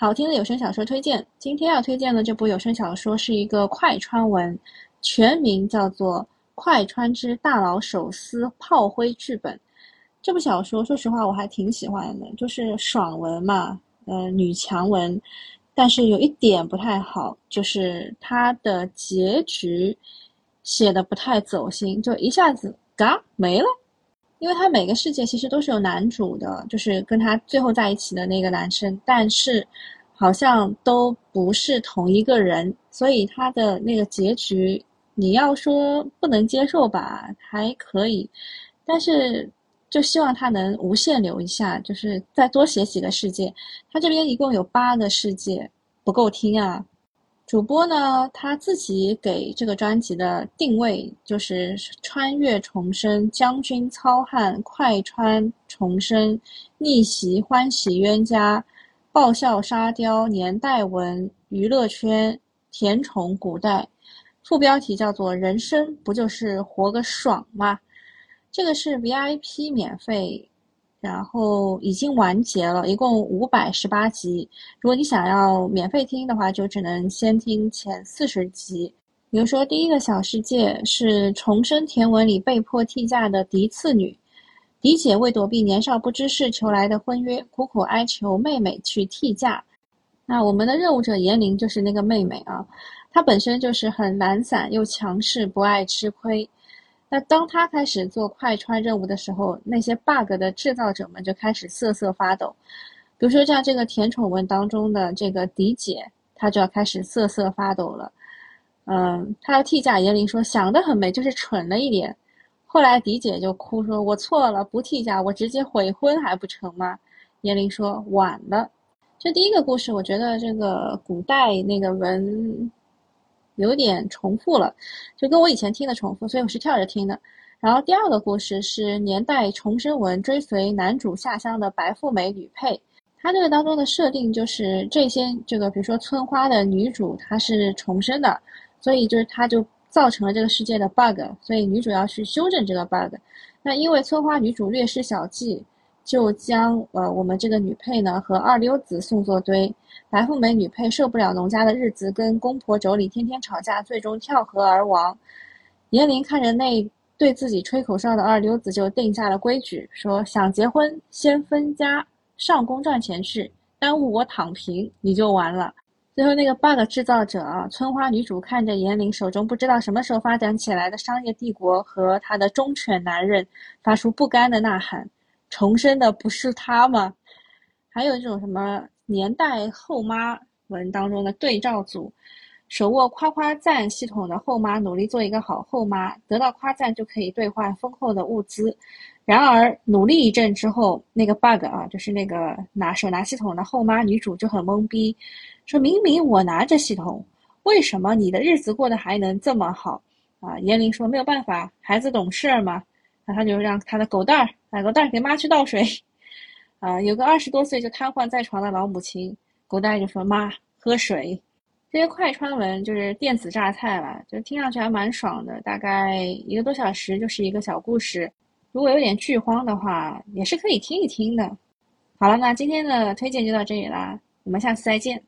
好听的有声小说推荐，今天要推荐的这部有声小说是一个快穿文，全名叫做《快穿之大佬手撕炮灰剧本》。这部小说说实话我还挺喜欢的，就是爽文嘛，呃，女强文。但是有一点不太好，就是它的结局写的不太走心，就一下子嘎没了。因为他每个世界其实都是有男主的，就是跟他最后在一起的那个男生，但是好像都不是同一个人，所以他的那个结局你要说不能接受吧，还可以，但是就希望他能无限留一下，就是再多写几个世界。他这边一共有八个世界，不够听啊。主播呢，他自己给这个专辑的定位就是穿越重生、将军操汉、快穿重生、逆袭欢喜冤家、爆笑沙雕、年代文、娱乐圈、甜宠古代。副标题叫做“人生不就是活个爽吗？”这个是 VIP 免费。然后已经完结了，一共五百十八集。如果你想要免费听的话，就只能先听前四十集。比如说，第一个小世界是重生甜文里被迫替嫁的嫡次女，嫡姐为躲避年少不知事求来的婚约，苦苦哀求妹妹去替嫁。那我们的任务者严玲就是那个妹妹啊，她本身就是很懒散又强势，不爱吃亏。那当他开始做快穿任务的时候，那些 bug 的制造者们就开始瑟瑟发抖。比如说，像这个甜宠文当中的这个迪姐，她就要开始瑟瑟发抖了。嗯，她要替嫁，严玲说想得很美，就是蠢了一点。后来迪姐就哭说：“我错了，不替嫁，我直接悔婚还不成吗？”严玲说：“晚了。”这第一个故事，我觉得这个古代那个文。有点重复了，就跟我以前听的重复，所以我是跳着听的。然后第二个故事是年代重生文，追随男主下乡的白富美女配。它这个当中的设定就是这些这个，比如说村花的女主她是重生的，所以就是她就造成了这个世界的 bug，所以女主要去修正这个 bug。那因为村花女主略施小计。就将呃我们这个女配呢和二流子送作堆，白富美女配受不了农家的日子，跟公婆妯娌天天吵架，最终跳河而亡。严玲看着那对自己吹口哨的二流子，就定下了规矩，说想结婚先分家，上工赚钱去，耽误我躺平你就完了。最后那个 bug 制造者啊，村花女主看着严玲手中不知道什么时候发展起来的商业帝国和她的忠犬男人，发出不甘的呐喊。重生的不是他吗？还有这种什么年代后妈文当中的对照组，手握夸夸赞系统的后妈努力做一个好后妈，得到夸赞就可以兑换丰厚的物资。然而努力一阵之后，那个 bug 啊，就是那个拿手拿系统的后妈女主就很懵逼，说明明我拿着系统，为什么你的日子过得还能这么好？啊，严玲说没有办法，孩子懂事儿嘛。他就让他的狗蛋儿把狗蛋儿给妈去倒水，啊，有个二十多岁就瘫痪在床的老母亲，狗蛋儿就说妈喝水。这些快穿文就是电子榨菜了，就听上去还蛮爽的，大概一个多小时就是一个小故事。如果有点剧荒的话，也是可以听一听的。好了，那今天的推荐就到这里啦，我们下次再见。